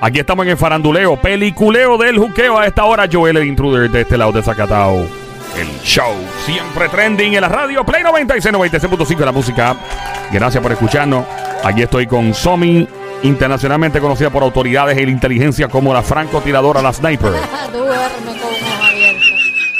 Aquí estamos en el faranduleo, peliculeo del juqueo a esta hora. Joel, el intruder de este lado de Zacatao. El show siempre trending en la radio Play 96, 96.5 de la música. Gracias por escucharnos. Aquí estoy con Somi, internacionalmente conocida por autoridades e la inteligencia como la francotiradora, la sniper.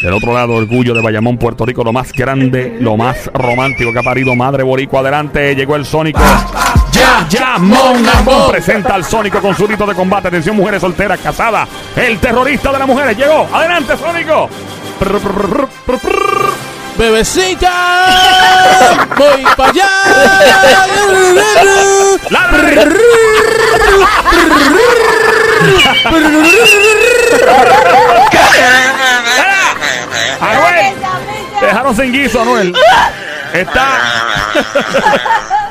Del otro lado, orgullo de Bayamón, Puerto Rico, lo más grande, lo más romántico que ha parido Madre Boricua. Adelante, llegó el Sónico. Ya, ya, Mon Lambón presenta al Sónico con su rito de combate. Atención, mujeres solteras, casadas. El terrorista de las mujeres llegó. Adelante, Sónico. ¡Bebecita! ¡Voy para allá! Dejaron sin guiso, Anuel. Está.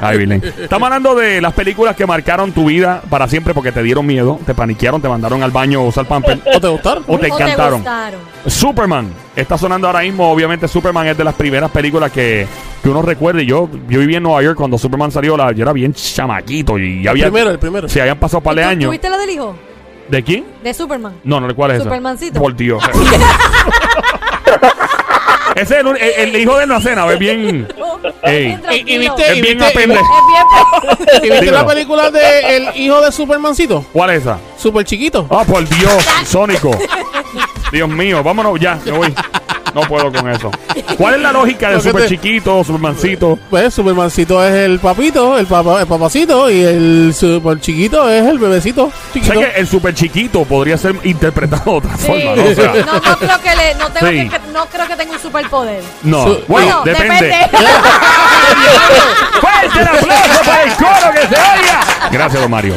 Ay, Vilén. Estamos hablando de las películas que marcaron tu vida para siempre porque te dieron miedo, te paniquearon, te mandaron al baño a usar pamper. ¿O te gustaron? O te ¿O te encantaron. gustaron? Superman está sonando ahora mismo. Obviamente, Superman es de las primeras películas que, que uno recuerda. Y yo, yo viví en Nueva York cuando Superman salió. La, yo era bien chamaquito y ya El había. primero, el primero. Sí, habían pasado un par de ¿Tú- años. ¿Tuviste la del hijo? ¿De quién? De Superman. No, no, ¿cuál es esa? Supermancito. Por Dios. Ese es el, el- el hijo de la cena, es bien. Ey. Y- viste- Es bien viste- apende. ¿Y viste la película de El hijo de Supermancito? ¿Cuál es esa? Super chiquito. Ah, por Dios, Sónico. Dios mío, vámonos ya, me voy. No puedo con eso. ¿Cuál es la lógica de super te- chiquito, supermancito? Pues Supermancito es el papito, el, papa, el papacito, y el super chiquito es el bebecito Sé chiquito. que el super chiquito podría ser interpretado de otra Sí. forma, ¿no? O sea, No, no creo que le, no, tengo Sí. que, que- no creo que tenga un superpoder. no. Su- bueno, Bueno, depende. depende. ¡Fuerte el aplauso para el coro que se oiga! Gracias, don Mario.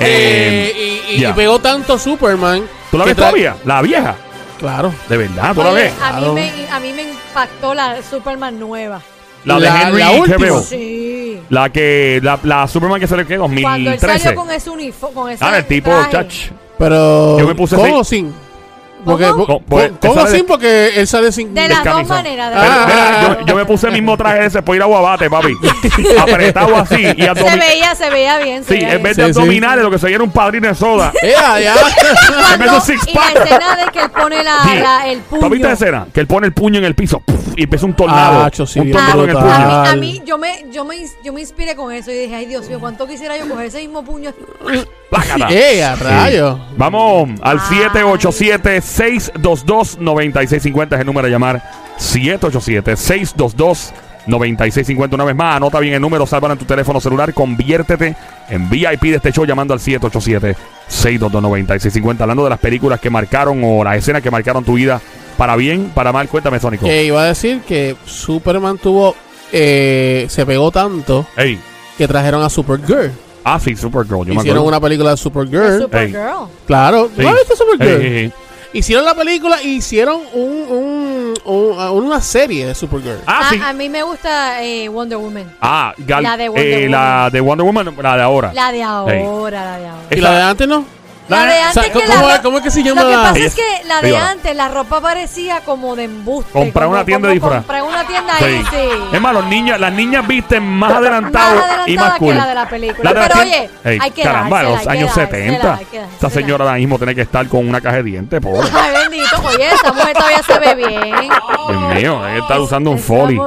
Eh, Eh, y, y- y pegó tanto Superman. ¿Tú la ves todavía? La vieja. Claro. De verdad, ¿tú la Oye, ves? a, mí me, a mí me impactó la Superman nueva. La de La- Henry la última. Cavill. Sí. La que, la, la Superman que le quedó Cuando él 2013. salió con ese uniforme, con ese Ah, el tipo, traje. chach. Pero. Yo me puse ¿Con o sin? Porque, ¿Cómo? pues, con- ¿Cómo esa de- sin? Porque él sale sin. De las dos camisa. maneras. De mira, yo, yo me puse el mismo traje ese por ir a Guabate, papi. Apretado así y se veía, se veía bien. se Sí, veía en vez bien. de Sí, sí. abdominales, lo que se veía era un padrino de soda. ¡Ea, ya! en vez de un six y la pack. escena de que él pone la, Sí. la- el puño. ¿Tú has visto esa escena? Que él pone el puño en el piso puf, y empieza un tornado. Ah, cho, sí, un bien tornado en el brutal. puño. A mí, a Brutal. mí yo, me, yo, me, ins- yo me inspiré con eso y dije, ay Dios mío, ¿cuánto quisiera yo coger ese mismo puño? Plácata. ¡Ea, rayo! Vamos al Ay. 787-622-9650 es el número a llamar. 787-622-9650. Una vez más, anota bien el número, sálvalo en tu teléfono celular, conviértete en VIP de este show llamando al 787-622-9650. Hablando de las películas que marcaron o las escenas que marcaron tu vida para bien, para mal. Cuéntame, Sónico. Que iba a decir que Superman tuvo. eh, se pegó tanto Ey. que trajeron a Supergirl. Ah, sí, Supergirl. Yo me Hicieron acuerdo. una película de Supergirl. Supergirl. Claro. Sí. ¿No has visto Supergirl? Ey, ey, ey. Hicieron la película y hicieron un, un- un- una serie de Supergirl. Ah, Ah, sí. A mí me gusta eh, Wonder Woman. Ah, Gal- La de Wonder eh, la de Wonder Woman, la de ahora. La de ahora, la de ahora. ¿Y la de antes no? La de O antes sea, que ¿cómo- la cómo ro- es- que se llama Lo que la- pasa es que la de antes, la ropa parecía como de embuste. Comprar una tienda de disfraz. Comprar una tienda Sí. ahí, sí. Es más, los niños, las niñas visten más Más adelantado y más cool. que la de la película. La de la Pero tienda- oye, hay que Caramba, dársela, los años dársela, 70. hay que dársela. Esta señora ahora mismo tiene que estar con una caja de dientes, pobre. Ay, bendito. Oye, esa mujer todavía se ve bien. Dios mío, estar usando un folly.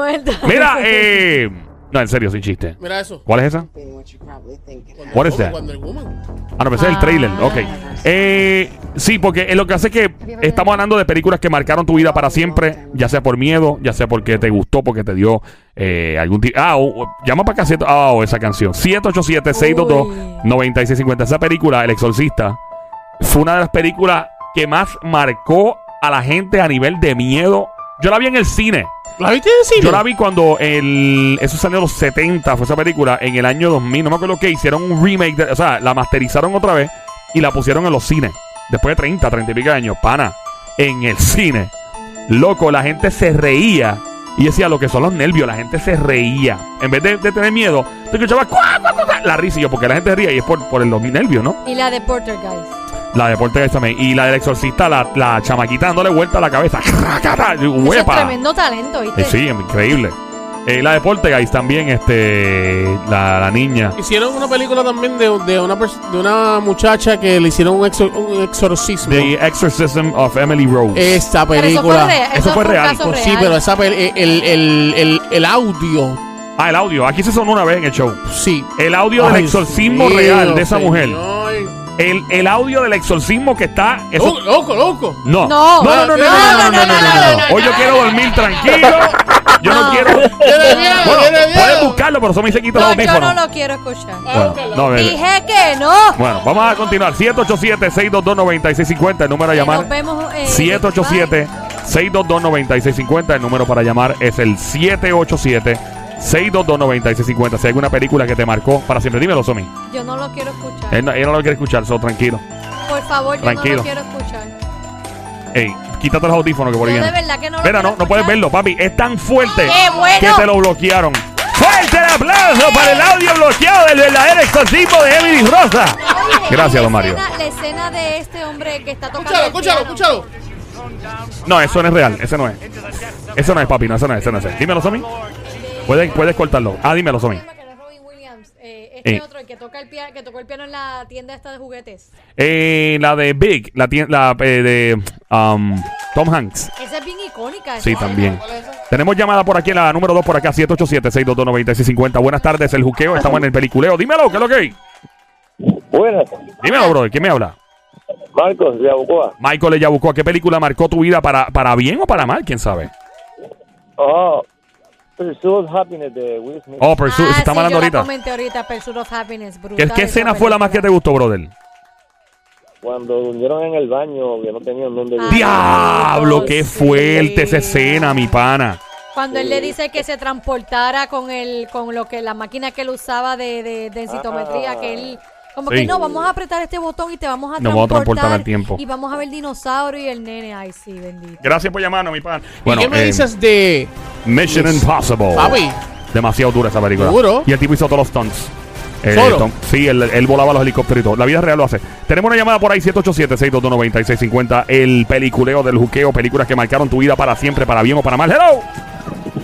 Mira, eh. No, en serio, sin chiste. Mira eso. ¿Cuál es esa? That? Wonder Woman. Ah, no, pensé el Ah. trailer. Ok. Eh, sí, porque lo que hace es que estamos hablando de películas que marcaron tu vida para siempre, ya sea por miedo, ya sea porque te gustó, porque te dio eh, algún tipo. Ah, o- o- llama para acá. Ah, o esa canción. 787-622-9650. Esa película, El Exorcista, fue una de las películas que más marcó a la gente a nivel de miedo. Yo la vi en el cine. ¿La viste cine? Yo la vi cuando el, eso salió en los 70, fue esa película, en el año 2000, no me acuerdo qué, hicieron un remake, de- o sea, la masterizaron otra vez y la pusieron en los cines. Después de 30, 30 y pico de años, pana, en el cine. Loco, la gente se reía y decía lo que son los nervios, la gente se reía. En vez de, de tener miedo, tú escuchabas "Cuá, cuá, cuá", la risa y yo, porque la gente se ría y es por, por el- los nervios, ¿no? Y la de Porter, guys. La de Porter también. Y la del exorcista, la, la chamaquita dándole vuelta a la cabeza. Eso es tremendo talento, ¿viste? Eh, sí, increíble. Eh, la de Poltergeist también, este, la, la niña. Hicieron una película también de, de, una, de una muchacha que le hicieron un, exor- un exorcismo. The Exorcism of Emily Rose. Esta Pero eso fue película. real. Eso fue un real. caso Pues sí, real. pero esa pel- el, el, el, el audio. Ah, el audio. Aquí se sonó una vez en el show. Sí. El audio del exorcismo real de esa mujer. señor. El, el audio del exorcismo que está. Eso, Loco, loco, loco. no. No. no, no, no, no, no, no, no, no, no, no, no, Hoy yo quiero dormir tranquilo. Yo no, No. quiero. Tiene miedo, Bueno, tiene miedo. puedes buscarlo, pero eso me se quita los No, yo audífonos. no lo quiero escuchar. Ah, Bueno, no, bebé. Dije que no. Bueno, vamos a continuar. 787-622-9650, el número a llamar. Nos vemos. eh, 787-622-9650, el número para llamar es el 787-622-9650. Si hay alguna película que te marcó para siempre, dímelo, Somi. Yo no lo quiero escuchar. Él, no- él no lo quiere escuchar, so tranquilo. Por favor, yo Tranquilo. no lo quiero escuchar. Ey, quítate los audífonos que por ahí de viene. verdad que no lo Mira, quiero no, no puedes escuchar. verlo, papi. Es tan fuerte ¡Qué bueno! que te lo bloquearon. ¡Fuerte el aplauso para el audio bloqueado del verdadero exorcismo de Emily Rosa! Oye, Gracias, la don Mario. escena- La escena de este hombre que está tocando. Escúchalo, el escúchalo, piano. escúchalo. No, eso no es real. Ese no es. Eso no es, papi. No, eso no es. Eso no es. Dímelo, Somi. Puedes, puedes cortarlo. Ah, dímelo, Somi. que no es Robin Williams, eh, este Eh. otro, el que toca el piano, que tocó el piano en la tienda esta de juguetes. Eh, la de Big, la, tien- la eh, de um, Tom Hanks. Esa es bien icónica. esa Sí, también. Tenemos llamada por aquí, la número 2 por acá, 787-622-9650. Buenas tardes, el juqueo. Estamos en el peliculeo. Dímelo, ¿qué es lo que hay? Buenas, Dímelo, brother. ¿Quién me habla? Marcos de Abucoa. Michael Eyabucoa. ¿Qué película marcó tu vida para, para bien o para mal? ¿Quién sabe? Oh, Pursuit of Happiness de Will Smith. Oh, Pursuit. Ah, estamos sí, hablando yo la ahorita. comenté ahorita, Pursuit of Happiness, brutal ¿Qué, escena fue la más que te gustó, brother? Cuando durmieron en el baño, que no tenían dónde Ah. vivir. Diablo, sí. qué fuerte esa escena, mi pana. Cuando él le dice que se transportara con el, con lo que la máquina que él usaba de, de densitometría, Ah. que él como Sí. que no, vamos a apretar este botón y te vamos a Nos transportar, vamos a transportar al tiempo. y vamos a ver el dinosaurio y el nene, ay sí, bendito. Gracias por llamarnos, mi pan. ¿Y qué me eh, dices de Mission Impossible. Papi? Demasiado dura esa película. Seguro. Y el tipo hizo todos los stunts. Eh, ¿Solo? Tom- sí, él, él volaba los helicópteros y todo. La vida real lo hace. Tenemos una llamada por ahí, 787-622-9650. El peliculeo del juqueo. Películas que marcaron tu vida para siempre, para bien o para mal. Hello.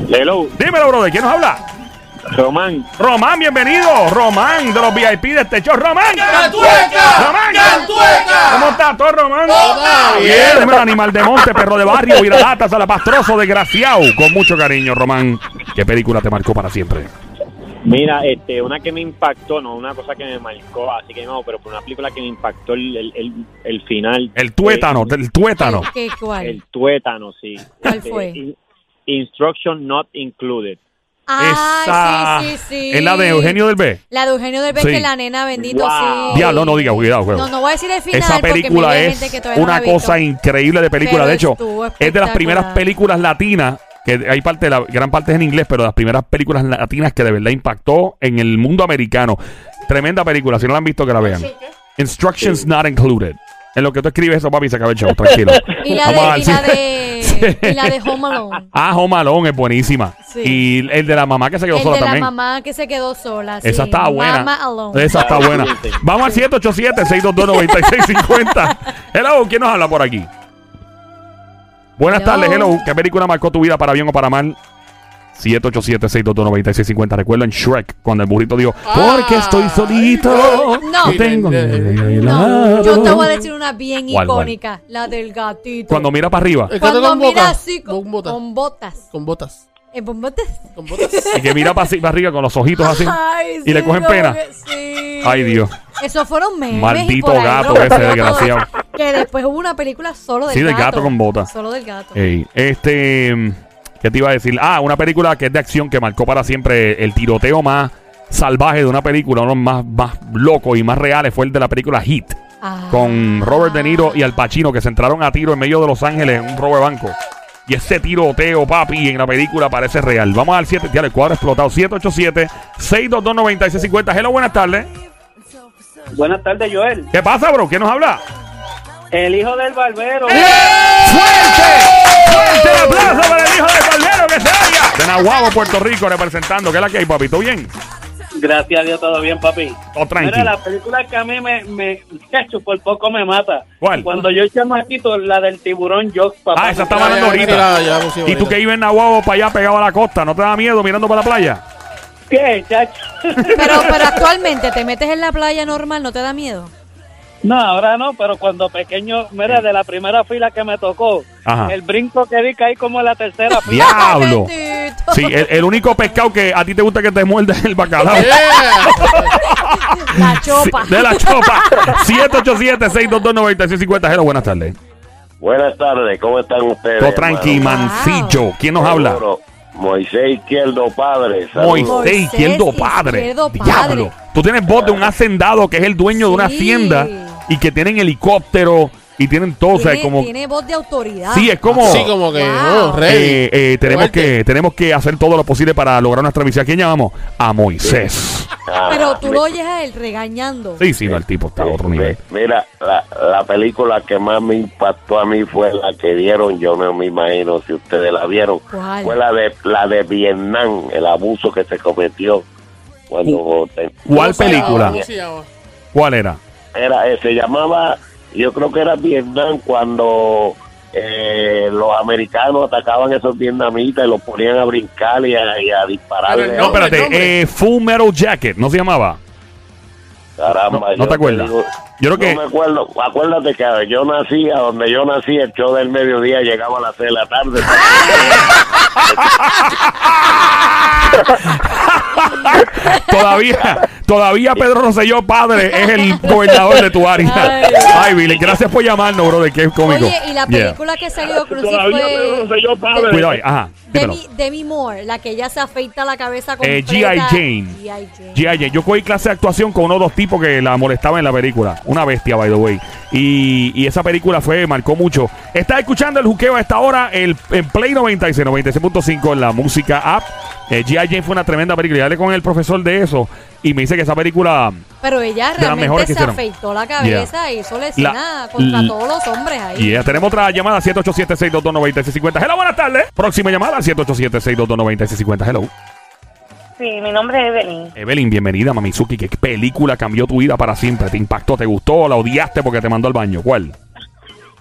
Hello, Dímelo, brother. ¿Quién nos habla? Román. Román, bienvenido. Román, de los VIP de este show. Román. ¡Cantueca! Román. ¡Cantueca! ¿Cómo estás, todo, Román? Todo bien. Dímelo, animal de monte, perro de barrio, viralata, salapastroso, desgraciado. Con mucho cariño, Román. ¿Qué película te marcó para siempre? Mira, este, una que me impactó, no una cosa que me marcó, así que no, pero por una película que me impactó el, el, el, el final. El tuétano, Eh, el tuétano. ¿Qué, cuál? el tuétano, sí. ¿Cuál Este, fue? in- instruction not included. Ah, sí, sí, sí. Es la de Eugenio del B. La de Eugenio del B, Sí. que la nena, bendito, Wow. sí. Diablo, no diga, cuidado, juego. No, no voy a decir el final Esa porque película hay es gente que todavía no la una ha visto. cosa increíble de película. Pero de hecho, estuvo es de las espectacular. primeras películas latinas, que hay parte de la gran parte es en inglés, pero de las primeras películas latinas que de verdad impactó en el mundo americano. Tremenda película, si no la han visto que la vean. Instructions not included. En lo que tú escribes eso, papi, se acaba el show, tranquilo. Y la Vamos a de, y la de, y la de Home Alone. Ah, Home Alone es buenísima. Sí. Y el de la mamá que se quedó El sola de la también. mamá que se quedó sola. sí. Esa está buena. Mama Alone. Esa está buena. Vamos al 787-622-9650. Hello, ¿quién nos habla por aquí? Buenas Hello. tardes, hello. ¿Qué película marcó tu vida para bien o para mal? 787-622-9650. Recuerdan Shrek cuando el burrito dijo, Ah. porque estoy solito. No. tengo. No, yo te voy a decir una bien ¿Cuál, cuál? icónica, la del gatito. Cuando mira para arriba El gato Cuando con mira boca. así con, botas. con botas. Con botas. ¿En con botas? Con botas. y que mira para arriba con los ojitos así. Ay, Y le sí, cogen pena. que sí. Ay, Dios. Esos fueron memes. Maldito gato ese desgraciado. Que después hubo una película solo del Sí, gato. del gato con botas. Solo del gato. Ey, este, ¿qué te iba a decir? Ah, una película que es de acción que marcó para siempre el tiroteo más salvaje de una película, uno más, más locos y más reales fue el de la película Hit, Ah. con Robert De Niro y Al Pacino, que se entraron a tiro en medio de Los Ángeles en un robo de banco. Y ese tiroteo, papi, en la película parece real. Vamos al 7, ya el cuadro explotado. 787-622-9650. Hello, buenas tardes. Buenas tardes, Joel. ¿Qué pasa, bro? ¿Quién nos habla? El hijo del barbero. ¡Fuerte! ¡Fuerte el aplauso para el hijo del barbero que se oiga! De Nahuabo, Puerto Rico, representando. ¿Qué es la que hay, papi? ¿Todo bien? Gracias a Dios, todo bien, papi. Todo Mira, la película que a mí me, me chacho, por poco me mata. ¿Cuál? Cuando yo chamaquito, la del tiburón Jock, papá. Ah, esa estaba hablando Ya, ahorita. ya, ya pusimos Y tú que vives en Nahuatl para allá pegado a la costa, ¿no te da miedo mirando para la playa? ¿Qué, chacho? Pero, pero actualmente te metes en la playa normal, ¿no te da miedo? No, ahora no, pero cuando pequeño, mira, de la primera fila que me tocó, Ajá. el brinco que di caí como en la tercera fila. ¡Diablo! Sí, el, el único pescado que a ti te gusta que te muerda es el bacalao. La chopa. Sí, de la chopa. 787-622-9650. Hello, buenas tardes. Buenas tardes, ¿cómo están ustedes? Todo tranqui, mancillo. ¿Quién nos habla? Moisés Izquierdo Padre. saludos. Moisés Moisés Izquierdo Padre. Izquierdo Padre. Diablo. Tú tienes voz de un hacendado que es el dueño de una Sí. hacienda y que tienen helicóptero y tienen todo. o sea, Tiene, como, tiene voz de autoridad. sí, es como. Sí, como que, Wow. oh, eh, eh, tenemos, Fuerte. que, tenemos que hacer todo lo posible para lograr nuestra misión. ¿A quién llamamos? A Moisés. Ah, Pero tú lo oyes a él regañando. Sí, sí, no, el tipo está a otro nivel. Mira, la, la película que más me impactó a mí fue la que dieron, yo no me imagino si ustedes la vieron, ¿Cuál? fue la de la de Vietnam, el abuso que se cometió cuando te- ¿Cuál película? ¿Cuál era? Era eh, se llamaba yo creo que era Vietnam cuando eh, los americanos atacaban a esos vietnamitas y los ponían a brincar y a, y a dispararle Pero No, espérate. eh, Full Metal Jacket, ¿no se llamaba? Caramba, No- te acuerdas. digo, Yo creo que- No me acuerdo. Acuérdate que yo nací, a donde yo nací, el show del mediodía llegaba a las 6 de la tarde. todavía, todavía Pedro Rosselló padre es el gobernador de tu área. Ay. Ay, Billy, gracias por llamarnos, brother, que es cómico. Oye, y la Yeah. película que salió Crucis Todavía Pedro fue Rosselló padre. Cuidado ahí, ajá. Demi, Demi Moore, la que ella se afeita la cabeza Eh, completa. G.I. Jane. G.I. Jane. Yo cogí clase de actuación con uno de los tipos que la molestaba en la película. Una bestia, by the way. Y, y esa película fue, marcó mucho. Está escuchando el juqueo a esta hora el, en Play 96, 96.5 en la música app. Eh, G.I. Jane fue una tremenda película. Ya hablé con el profesor de eso y me dice que esa película... Pero ella De las mejores que realmente se hicieron. afeitó la cabeza y hizo la escena contra todos los hombres ahí. Y ya tenemos otra llamada, 787-622-9650. Hello, buenas tardes. Próxima llamada, 787-622-9650. Hello. Sí, mi nombre es Evelyn. Evelyn, bienvenida, Mamizuki. ¿Qué película cambió tu vida para siempre? ¿Te impactó? ¿Te gustó? ¿La odiaste porque te mandó al baño? ¿Cuál?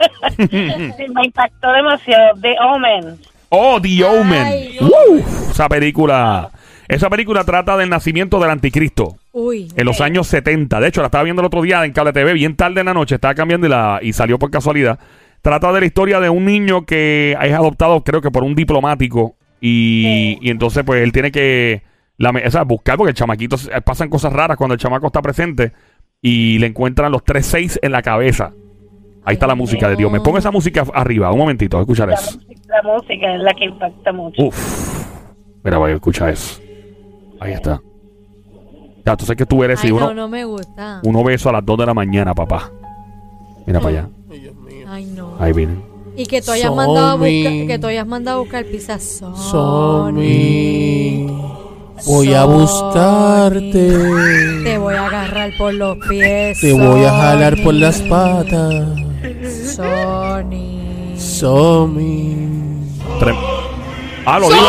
Sí, me impactó demasiado. The Omen. Oh, The Omen. Uf, esa película. Esa película trata del nacimiento del anticristo Uy. en los años 70. De hecho, la estaba viendo el otro día en Cable TV, bien tarde en la noche. Estaba cambiando y, la, y salió por casualidad. Trata de la historia de un niño que es adoptado, creo que por un diplomático. Y, y entonces, pues él tiene que la, o sea, buscar, porque el chamaquito eh, pasan cosas raras cuando el chamaco está presente. Y le encuentran los tres seis en la cabeza. Ahí está la música de Dios. Me pongo esa música arriba, un momentito, escuchar eso. La música es la que impacta mucho. Uf. Mira, voy a escuchar eso. Ahí está. Ya, tú sabes que tú eres Ay, y uno, no, no me gusta. uno beso a las 2 de la mañana, papá. Mira para allá. Ay, Dios mío. Ay, no. Ahí vienen. Y que tú hayas mandado a buscar, que tú hayas mandado a buscar pizza Sony. Somi, voy a Sony. buscarte. Te voy a agarrar por los pies. Te voy a jalar por Sony. las patas. Sony. Somi. Ah, lo digo.